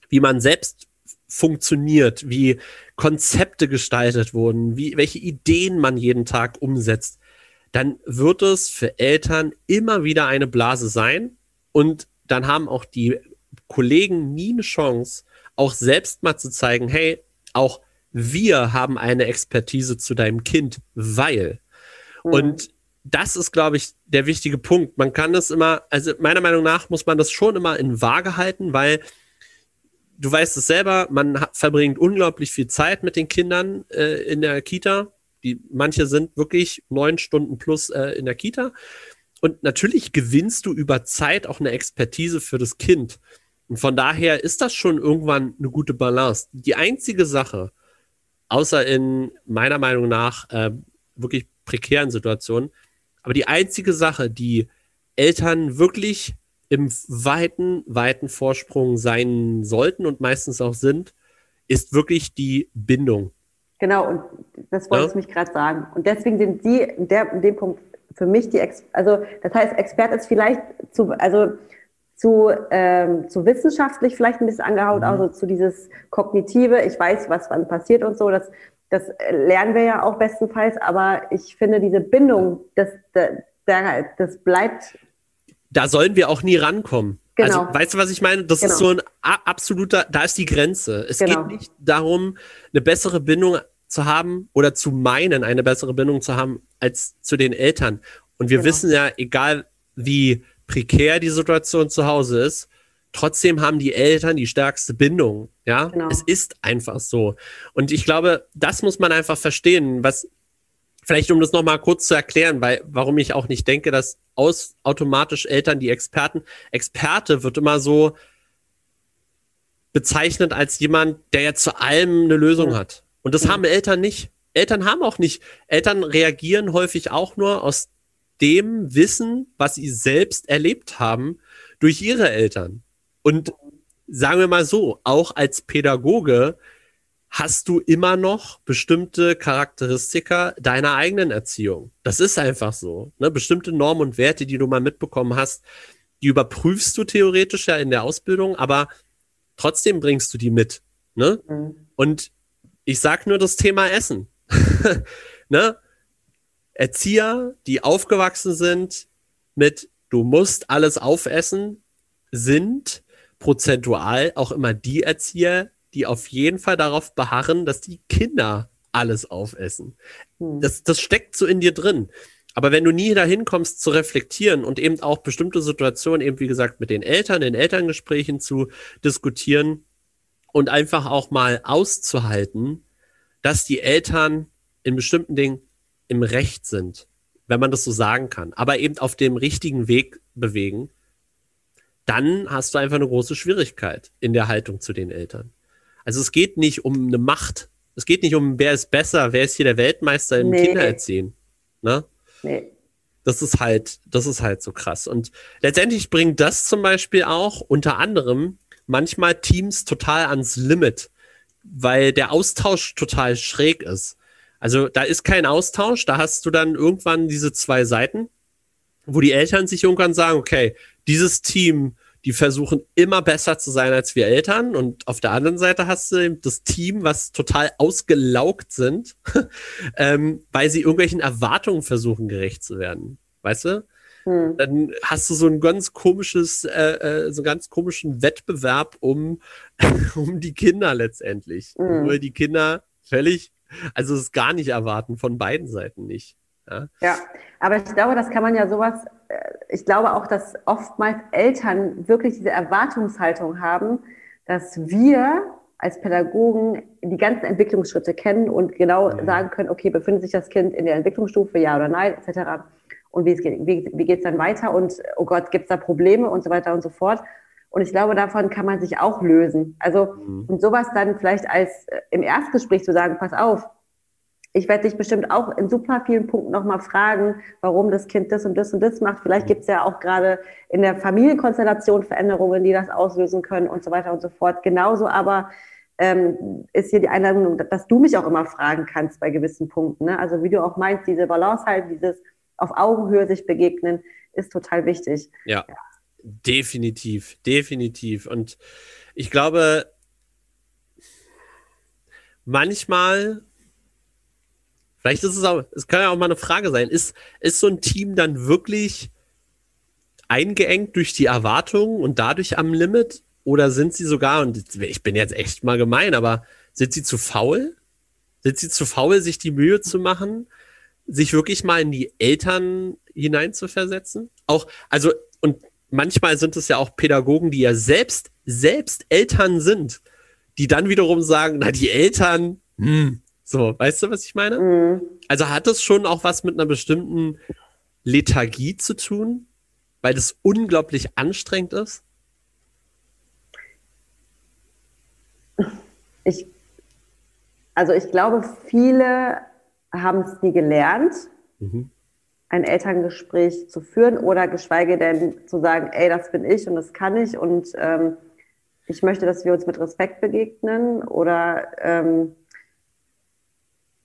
wie man selbst funktioniert, wie Konzepte gestaltet wurden, wie, welche Ideen man jeden Tag umsetzt, dann wird es für Eltern immer wieder eine Blase sein und dann haben auch die Kollegen nie eine Chance, auch selbst mal zu zeigen, hey, auch wir haben eine Expertise zu deinem Kind, weil. Mhm. Und das ist, glaube ich, der wichtige Punkt. Man kann das immer, also meiner Meinung nach muss man das schon immer in Waage halten, weil du weißt es selber, man verbringt unglaublich viel Zeit mit den Kindern äh, in der Kita. Die, manche sind wirklich neun Stunden plus äh, in der Kita. Und natürlich gewinnst du über Zeit auch eine Expertise für das Kind. Und von daher ist das schon irgendwann eine gute Balance. Die einzige Sache, außer in meiner Meinung nach äh, wirklich prekären Situationen, aber die einzige Sache, die Eltern wirklich im weiten, weiten Vorsprung sein sollten und meistens auch sind, ist wirklich die Bindung. Genau, und das wollte ja? ich mich gerade sagen. Und deswegen sind Sie in, der, in dem Punkt für mich die, Ex also das heißt, Experte ist vielleicht zu, also zu, ähm, zu wissenschaftlich vielleicht ein bisschen angehaut, mhm. also zu dieses Kognitive, ich weiß, was wann passiert und so, das, das lernen wir ja auch bestenfalls, aber ich finde diese Bindung, das, das, das bleibt da sollen wir auch nie rankommen. Also, genau. Also, weißt du, was ich meine? Das genau. ist so ein absoluter, da ist die Grenze. Es genau. geht nicht darum, eine bessere Bindung zu haben oder zu meinen, eine bessere Bindung zu haben als zu den Eltern. Und wir genau. wissen ja, egal wie prekär die Situation zu Hause ist, trotzdem haben die Eltern die stärkste Bindung. Ja, genau. es ist einfach so. Und ich glaube, das muss man einfach verstehen, was Vielleicht um das nochmal kurz zu erklären, weil, warum ich auch nicht denke, dass aus automatisch Eltern die Experten, Experte wird immer so bezeichnet als jemand, der ja zu allem eine Lösung hat. Und das haben Eltern nicht. Eltern haben auch nicht. Eltern reagieren häufig auch nur aus dem Wissen, was sie selbst erlebt haben, durch ihre Eltern. Und sagen wir mal so, auch als Pädagoge hast du immer noch bestimmte Charakteristika deiner eigenen Erziehung. Das ist einfach so. Ne? Bestimmte Normen und Werte, die du mal mitbekommen hast, die überprüfst du theoretisch ja in der Ausbildung, aber trotzdem bringst du die mit. Ne? Mhm. Und ich sag nur das Thema Essen. (laughs) ne? Erzieher, die aufgewachsen sind mit du musst alles aufessen, sind prozentual auch immer die Erzieher, die auf jeden Fall darauf beharren, dass die Kinder alles aufessen. Hm. Das, das steckt so in dir drin. Aber wenn du nie dahin kommst zu reflektieren und eben auch bestimmte Situationen eben, wie gesagt, mit den Eltern, in Elterngesprächen zu diskutieren und einfach auch mal auszuhalten, dass die Eltern in bestimmten Dingen im Recht sind, wenn man das so sagen kann, aber eben auf dem richtigen Weg bewegen, dann hast du einfach eine große Schwierigkeit in der Haltung zu den Eltern. Also es geht nicht um eine Macht. Es geht nicht um, wer ist besser, wer ist hier der Weltmeister im nee. Kindererziehen. Ne? Nee. Das ist halt, das ist halt so krass. Und letztendlich bringt das zum Beispiel auch unter anderem manchmal Teams total ans Limit, weil der Austausch total schräg ist. Also da ist kein Austausch, da hast du dann irgendwann diese zwei Seiten, wo die Eltern sich irgendwann sagen, okay, dieses Team, die versuchen immer besser zu sein als wir Eltern und auf der anderen Seite hast du das Team, was total ausgelaugt sind, (laughs) ähm, weil sie irgendwelchen Erwartungen versuchen gerecht zu werden. Weißt du? Hm. Dann hast du so ein ganz komisches, äh, äh, so einen ganz komischen Wettbewerb um, (laughs) um die Kinder letztendlich. Hm. Weil die Kinder völlig, also es gar nicht erwarten, von beiden Seiten nicht. Ja? ja, aber ich glaube, das kann man ja sowas, ich glaube auch, dass oftmals Eltern wirklich diese Erwartungshaltung haben, dass wir als Pädagogen die ganzen Entwicklungsschritte kennen und genau mhm. sagen können, okay, befindet sich das Kind in der Entwicklungsstufe, ja oder nein, etc. Und wie, wie, wie geht es dann weiter und, oh Gott, gibt es da Probleme und so weiter und so fort. Und ich glaube, davon kann man sich auch lösen. Also, mhm. und sowas dann vielleicht als äh, im Erstgespräch zu sagen, pass auf, ich werde dich bestimmt auch in super vielen Punkten nochmal fragen, warum das Kind das und das und das macht. Vielleicht gibt es ja auch gerade in der Familienkonstellation Veränderungen, die das auslösen können und so weiter und so fort. Genauso aber ähm, ist hier die Einladung, dass du mich auch immer fragen kannst bei gewissen Punkten. Ne? Also wie du auch meinst, diese Balance halt, dieses auf Augenhöhe sich begegnen, ist total wichtig. Ja, ja. definitiv, definitiv. Und ich glaube, manchmal Vielleicht ist es auch, es kann ja auch mal eine Frage sein, ist, ist so ein Team dann wirklich eingeengt durch die Erwartungen und dadurch am Limit? Oder sind sie sogar, und ich bin jetzt echt mal gemein, aber sind sie zu faul? Sind sie zu faul, sich die Mühe zu machen, sich wirklich mal in die Eltern hineinzuversetzen? Auch, also, und manchmal sind es ja auch Pädagogen, die ja selbst, selbst Eltern sind, die dann wiederum sagen, na, die Eltern, hm, so, weißt du, was ich meine? Mhm. Also hat das schon auch was mit einer bestimmten Lethargie zu tun, weil das unglaublich anstrengend ist? Ich, also ich glaube, viele haben es nie gelernt, mhm. ein Elterngespräch zu führen oder geschweige denn zu sagen, ey, das bin ich und das kann ich und ähm, ich möchte, dass wir uns mit Respekt begegnen oder ähm,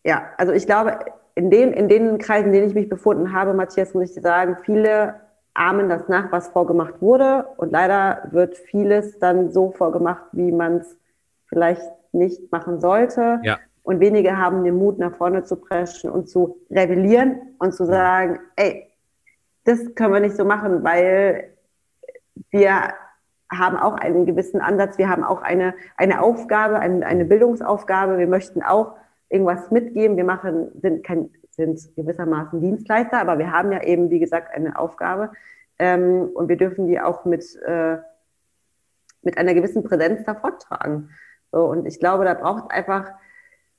ja, also ich glaube, in den, in den Kreisen, in denen ich mich befunden habe, Matthias, muss ich sagen, viele ahmen das nach, was vorgemacht wurde. Und leider wird vieles dann so vorgemacht, wie man es vielleicht nicht machen sollte. Ja. Und wenige haben den Mut, nach vorne zu preschen und zu rebellieren und zu sagen, ey, das können wir nicht so machen, weil wir haben auch einen gewissen Ansatz, wir haben auch eine, eine Aufgabe, eine, eine Bildungsaufgabe, wir möchten auch irgendwas mitgeben. Wir machen, sind, kein, sind gewissermaßen Dienstleister, aber wir haben ja eben, wie gesagt, eine Aufgabe. Ähm, und wir dürfen die auch mit, äh, mit einer gewissen Präsenz davontragen. So, und ich glaube, da braucht es einfach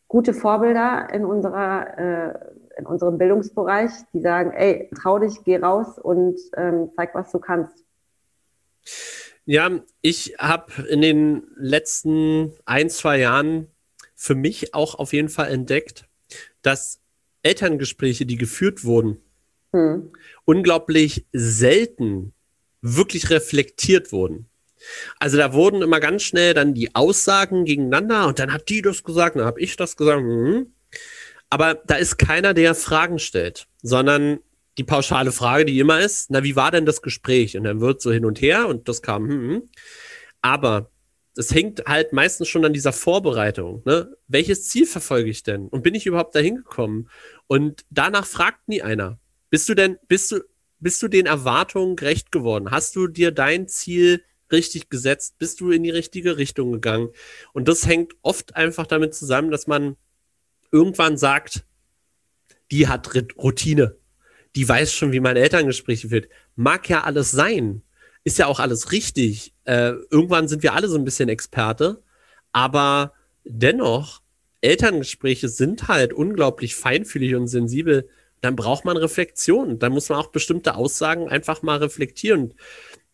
gute Vorbilder in, unserer, äh, in unserem Bildungsbereich, die sagen, ey, trau dich, geh raus und ähm, zeig, was du kannst. Ja, ich habe in den letzten ein, zwei Jahren für mich auch auf jeden Fall entdeckt, dass Elterngespräche, die geführt wurden, hm. unglaublich selten wirklich reflektiert wurden. Also da wurden immer ganz schnell dann die Aussagen gegeneinander und dann hat die das gesagt, dann habe ich das gesagt. Hm. Aber da ist keiner, der Fragen stellt, sondern die pauschale Frage, die immer ist, na, wie war denn das Gespräch? Und dann wird so hin und her und das kam, hm. hm. Aber das hängt halt meistens schon an dieser Vorbereitung. Ne? Welches Ziel verfolge ich denn? Und bin ich überhaupt dahin gekommen? Und danach fragt nie einer. Bist du denn, bist du, bist du den Erwartungen gerecht geworden? Hast du dir dein Ziel richtig gesetzt? Bist du in die richtige Richtung gegangen? Und das hängt oft einfach damit zusammen, dass man irgendwann sagt, die hat Routine. Die weiß schon, wie man Elterngespräche führt. Mag ja alles sein. Ist ja auch alles richtig. Äh, irgendwann sind wir alle so ein bisschen Experte. Aber dennoch, Elterngespräche sind halt unglaublich feinfühlig und sensibel. Dann braucht man Reflexion. Dann muss man auch bestimmte Aussagen einfach mal reflektieren.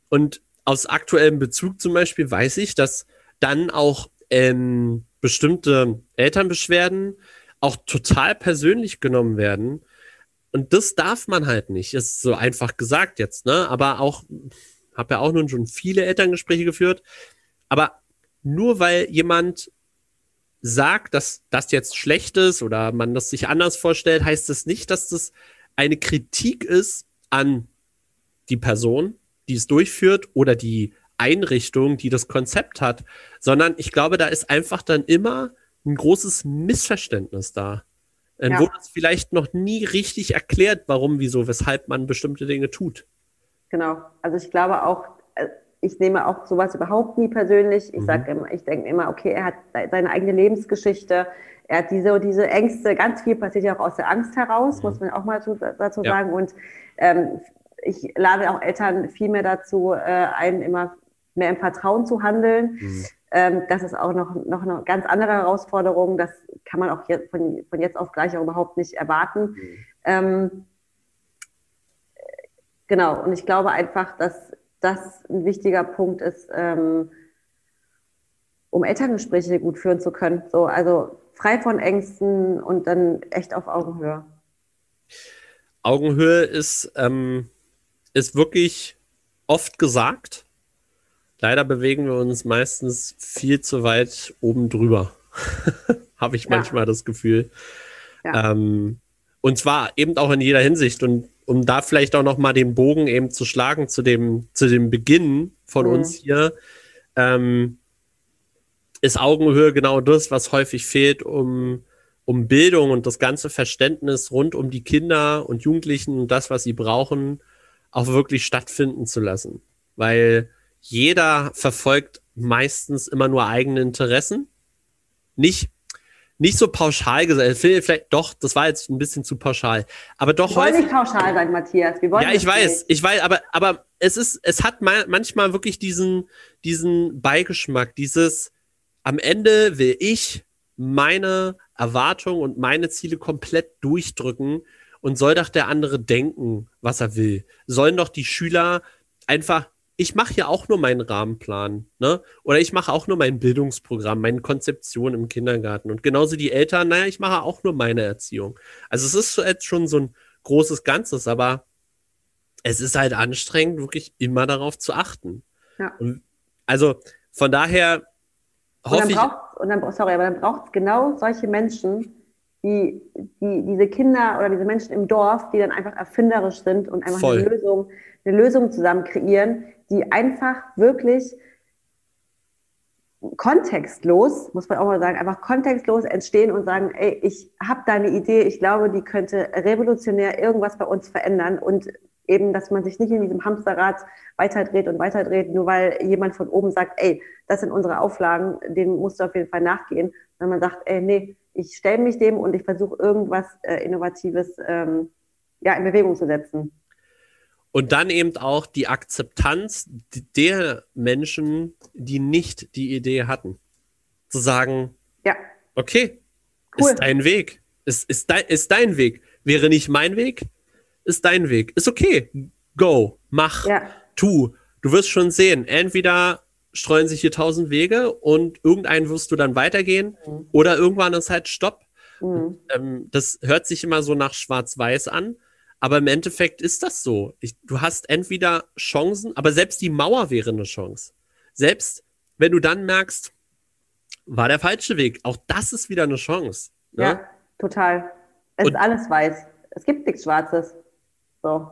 Und aus aktuellem Bezug zum Beispiel weiß ich, dass dann auch ähm, bestimmte Elternbeschwerden auch total persönlich genommen werden. Und das darf man halt nicht. Ist so einfach gesagt jetzt, ne? Aber auch, habe ja auch nun schon viele Elterngespräche geführt. Aber nur weil jemand sagt, dass das jetzt schlecht ist oder man das sich anders vorstellt, heißt das nicht, dass das eine Kritik ist an die Person, die es durchführt oder die Einrichtung, die das Konzept hat, sondern ich glaube, da ist einfach dann immer ein großes Missverständnis da. Dann ja. wurde es vielleicht noch nie richtig erklärt, warum, wieso, weshalb man bestimmte Dinge tut. Genau. Also ich glaube auch, äh, ich nehme auch sowas überhaupt nie persönlich. Ich mhm. sage immer, ich denke immer, okay, er hat seine eigene Lebensgeschichte, er hat diese diese Ängste, ganz viel passiert ja auch aus der Angst heraus, mhm. muss man auch mal dazu ja. sagen. Und ähm, ich lade auch Eltern viel mehr dazu äh, ein, immer mehr im Vertrauen zu handeln. Mhm. Ähm, das ist auch noch, noch eine ganz andere Herausforderung. Das kann man auch jetzt, von, von jetzt auf gleich auch überhaupt nicht erwarten. Mhm. Ähm, genau, und ich glaube einfach, dass das ein wichtiger Punkt ist, ähm, um Elterngespräche gut führen zu können. So, also frei von Ängsten und dann echt auf Augenhöhe. Augenhöhe ist, ähm, ist wirklich oft gesagt. Leider bewegen wir uns meistens viel zu weit oben drüber. (laughs) Habe ich ja. manchmal das Gefühl. Ja. Ähm, und zwar eben auch in jeder Hinsicht. Und um da vielleicht auch noch mal den Bogen eben zu schlagen zu dem, zu dem Beginn von mhm. uns hier, ähm, ist Augenhöhe genau das, was häufig fehlt, um, um Bildung und das ganze Verständnis rund um die Kinder und Jugendlichen und das, was sie brauchen, auch wirklich stattfinden zu lassen. Weil jeder verfolgt meistens immer nur eigene Interessen. Nicht, nicht so pauschal gesagt. Vielleicht doch, das war jetzt ein bisschen zu pauschal. Aber doch Wir wollen nicht pauschal sein, Matthias. Wir wollen ja, ich weiß, nicht. ich weiß, aber, aber es ist, es hat manchmal wirklich diesen, diesen Beigeschmack, dieses, am Ende will ich meine Erwartungen und meine Ziele komplett durchdrücken und soll doch der andere denken, was er will. Sollen doch die Schüler einfach ich mache ja auch nur meinen Rahmenplan, ne? Oder ich mache auch nur mein Bildungsprogramm, meine Konzeption im Kindergarten. Und genauso die Eltern, naja, ich mache auch nur meine Erziehung. Also es ist jetzt schon so ein großes Ganzes, aber es ist halt anstrengend, wirklich immer darauf zu achten. Ja. Also von daher hoffe ich. Und dann, sorry, aber dann braucht es genau solche Menschen, die, die, diese Kinder oder diese Menschen im Dorf, die dann einfach erfinderisch sind und einfach Voll. eine Lösung, eine Lösung zusammen kreieren, die einfach wirklich kontextlos, muss man auch mal sagen, einfach kontextlos entstehen und sagen, ey, ich habe da eine Idee, ich glaube, die könnte revolutionär irgendwas bei uns verändern und eben, dass man sich nicht in diesem Hamsterrad weiterdreht und weiterdreht, nur weil jemand von oben sagt, ey, das sind unsere Auflagen, denen musst du auf jeden Fall nachgehen. Wenn man sagt, ey, nee, ich stelle mich dem und ich versuche irgendwas äh, Innovatives ähm, ja, in Bewegung zu setzen. Und dann eben auch die Akzeptanz der Menschen, die nicht die Idee hatten. Zu sagen, ja. okay, cool. ist dein Weg. Ist, ist, dein, ist dein Weg. Wäre nicht mein Weg, ist dein Weg. Ist okay. Go, mach, ja. tu. Du wirst schon sehen. Entweder streuen sich hier tausend Wege und irgendeinen wirst du dann weitergehen mhm. oder irgendwann ist halt Stopp. Mhm. Ähm, das hört sich immer so nach Schwarz-Weiß an. Aber im Endeffekt ist das so. Ich, du hast entweder Chancen, aber selbst die Mauer wäre eine Chance. Selbst wenn du dann merkst, war der falsche Weg, auch das ist wieder eine Chance. Ne? Ja, total. Es Und, ist alles weiß. Es gibt nichts Schwarzes. So.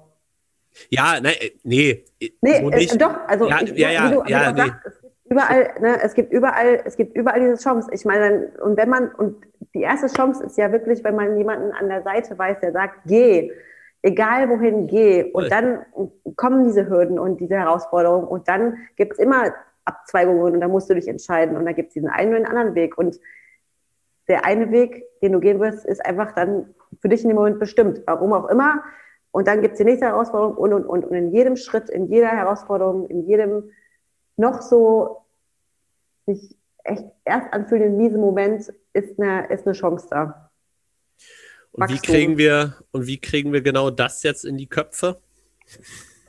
Ja, nein, äh, nee. Nee, so äh, doch, also ja, ich, ja, ja, du, ja nee. sagst, es gibt überall, ne, es gibt überall, es gibt überall diese Chance. Ich meine, und wenn man, und die erste Chance ist ja wirklich, wenn man jemanden an der Seite weiß, der sagt, geh, egal wohin gehe. Und dann kommen diese Hürden und diese Herausforderungen und dann gibt es immer Abzweigungen und da musst du dich entscheiden und da gibt es diesen einen oder den anderen Weg. Und der eine Weg, den du gehen wirst, ist einfach dann für dich in dem Moment bestimmt, warum auch immer. Und dann gibt es die nächste Herausforderung und, und, und. Und in jedem Schritt, in jeder Herausforderung, in jedem noch so sich echt erst anfühlenden miesen Moment ist eine, ist eine Chance da. Und wie kriegen wir, und wie kriegen wir genau das jetzt in die Köpfe?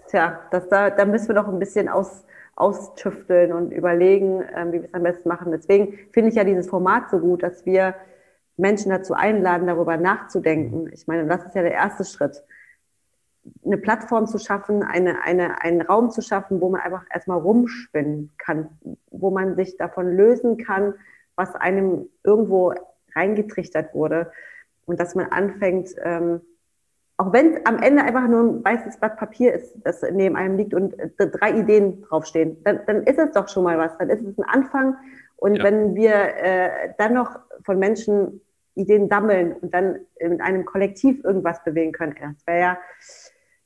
Tja, das, da, da müssen wir noch ein bisschen aus, austüfteln und überlegen, ähm, wie wir es am besten machen. Deswegen finde ich ja dieses Format so gut, dass wir Menschen dazu einladen, darüber nachzudenken. Ich meine, das ist ja der erste Schritt. Eine Plattform zu schaffen, eine, eine, einen Raum zu schaffen, wo man einfach erstmal rumspinnen kann, wo man sich davon lösen kann, was einem irgendwo reingetrichtert wurde und dass man anfängt, ähm, auch wenn es am Ende einfach nur ein weißes Blatt Papier ist, das neben einem liegt und äh, drei Ideen draufstehen, dann, dann ist es doch schon mal was, dann ist es ein Anfang. Und ja. wenn wir äh, dann noch von Menschen Ideen sammeln und dann in einem Kollektiv irgendwas bewegen können, das wäre ja,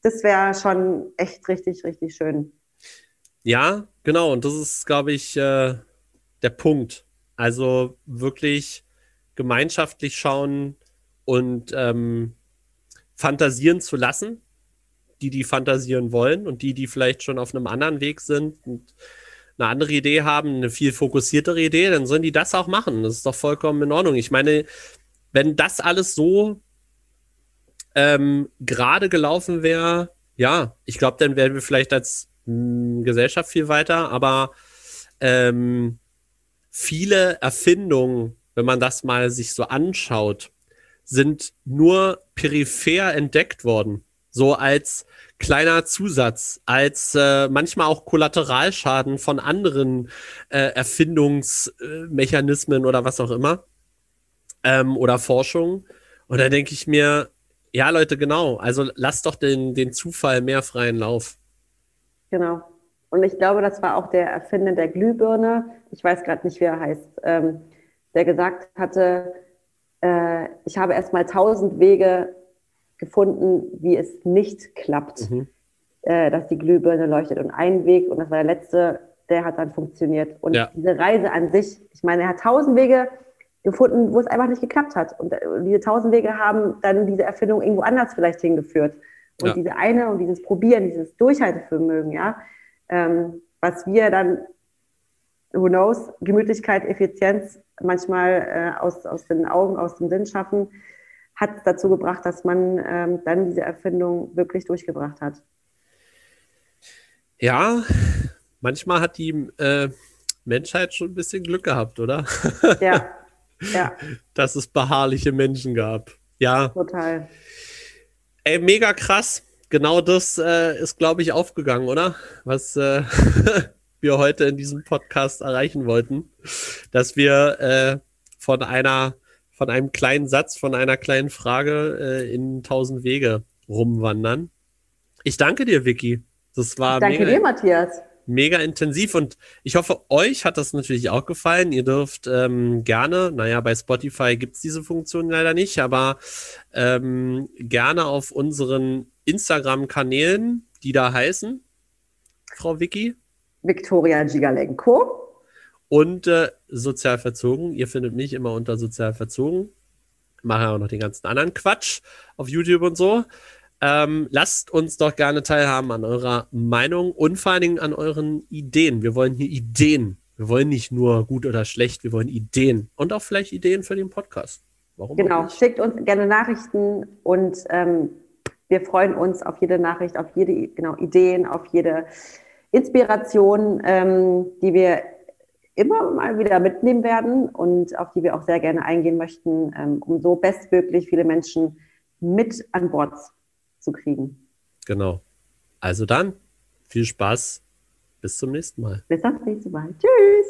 das wäre schon echt richtig, richtig schön. Ja, genau. Und das ist, glaube ich, äh, der Punkt. Also wirklich gemeinschaftlich schauen, und ähm, fantasieren zu lassen, die, die fantasieren wollen und die, die vielleicht schon auf einem anderen Weg sind und eine andere Idee haben, eine viel fokussiertere Idee, dann sollen die das auch machen. Das ist doch vollkommen in Ordnung. Ich meine, wenn das alles so ähm, gerade gelaufen wäre, ja, ich glaube, dann wären wir vielleicht als mh, hm, Gesellschaft viel weiter, aber ähm, viele Erfindungen, wenn man das mal sich so anschaut, sind nur peripher entdeckt worden. So als kleiner Zusatz, als äh, manchmal auch Kollateralschaden von anderen äh, Erfindungsmechanismen oder was auch immer. Ähm, oder Forschung. Und da denke ich mir, ja, Leute, genau. Also lasst doch den, den Zufall mehr freien Lauf. Genau. Und ich glaube, das war auch der Erfinder der Glühbirne. Ich weiß gerade nicht, wie er heißt, ähm, der gesagt hatte, äh, ich habe erstmal tausend Wege gefunden, wie es nicht klappt, mhm. äh, dass die Glühbirne leuchtet. Und ein Weg, und das war der letzte, der hat dann funktioniert. Und ja. diese Reise an sich, ich meine, er hat tausend Wege gefunden, wo es einfach nicht geklappt hat. Und äh, diese tausend Wege haben dann diese Erfindung irgendwo anders vielleicht hingeführt. Und ja. diese eine und dieses Probieren, dieses Durchhaltevermögen, ja, ähm, was wir dann who knows, Gemütlichkeit, Effizienz manchmal äh, aus, aus den Augen, aus dem Sinn schaffen, hat dazu gebracht, dass man ähm, dann diese Erfindung wirklich durchgebracht hat. Ja, manchmal hat die äh, Menschheit schon ein bisschen Glück gehabt, oder? (laughs) Ja, ja. (laughs) Dass es beharrliche Menschen gab. Ja. Total. Ey, mega krass. Genau das äh, ist, glaube ich, aufgegangen, oder? Was äh, (laughs) wir heute in diesem Podcast erreichen wollten, dass wir äh, von einer, von einem kleinen Satz, von einer kleinen Frage äh, in tausend Wege rumwandern. Ich danke dir, Vicky. Das war danke mega, dir, Matthias. Mega intensiv und ich hoffe, euch hat das natürlich auch gefallen. Ihr dürft ähm, gerne, naja, bei Spotify gibt es diese Funktion leider nicht, aber ähm, gerne auf unseren Instagram-Kanälen, die da heißen, Frau Vicky, Viktoria Gigalenko. Und äh, sozial verzogen. Ihr findet mich immer unter sozial verzogen. Mache auch noch den ganzen anderen Quatsch auf YouTube und so. Ähm, lasst uns doch gerne teilhaben an eurer Meinung und vor allen Dingen an euren Ideen. Wir wollen hier Ideen. Wir wollen nicht nur gut oder schlecht, wir wollen Ideen und auch vielleicht Ideen für den Podcast. Warum genau, schickt uns gerne Nachrichten und ähm, wir freuen uns auf jede Nachricht, auf jede genau, Ideen, auf jede Inspiration, ähm, die wir immer mal wieder mitnehmen werden und auf die wir auch sehr gerne eingehen möchten, ähm, um so bestmöglich viele Menschen mit an Bord zu kriegen. Genau. Also dann, viel Spaß. Bis zum nächsten Mal. Bis zum nächsten Mal. Tschüss.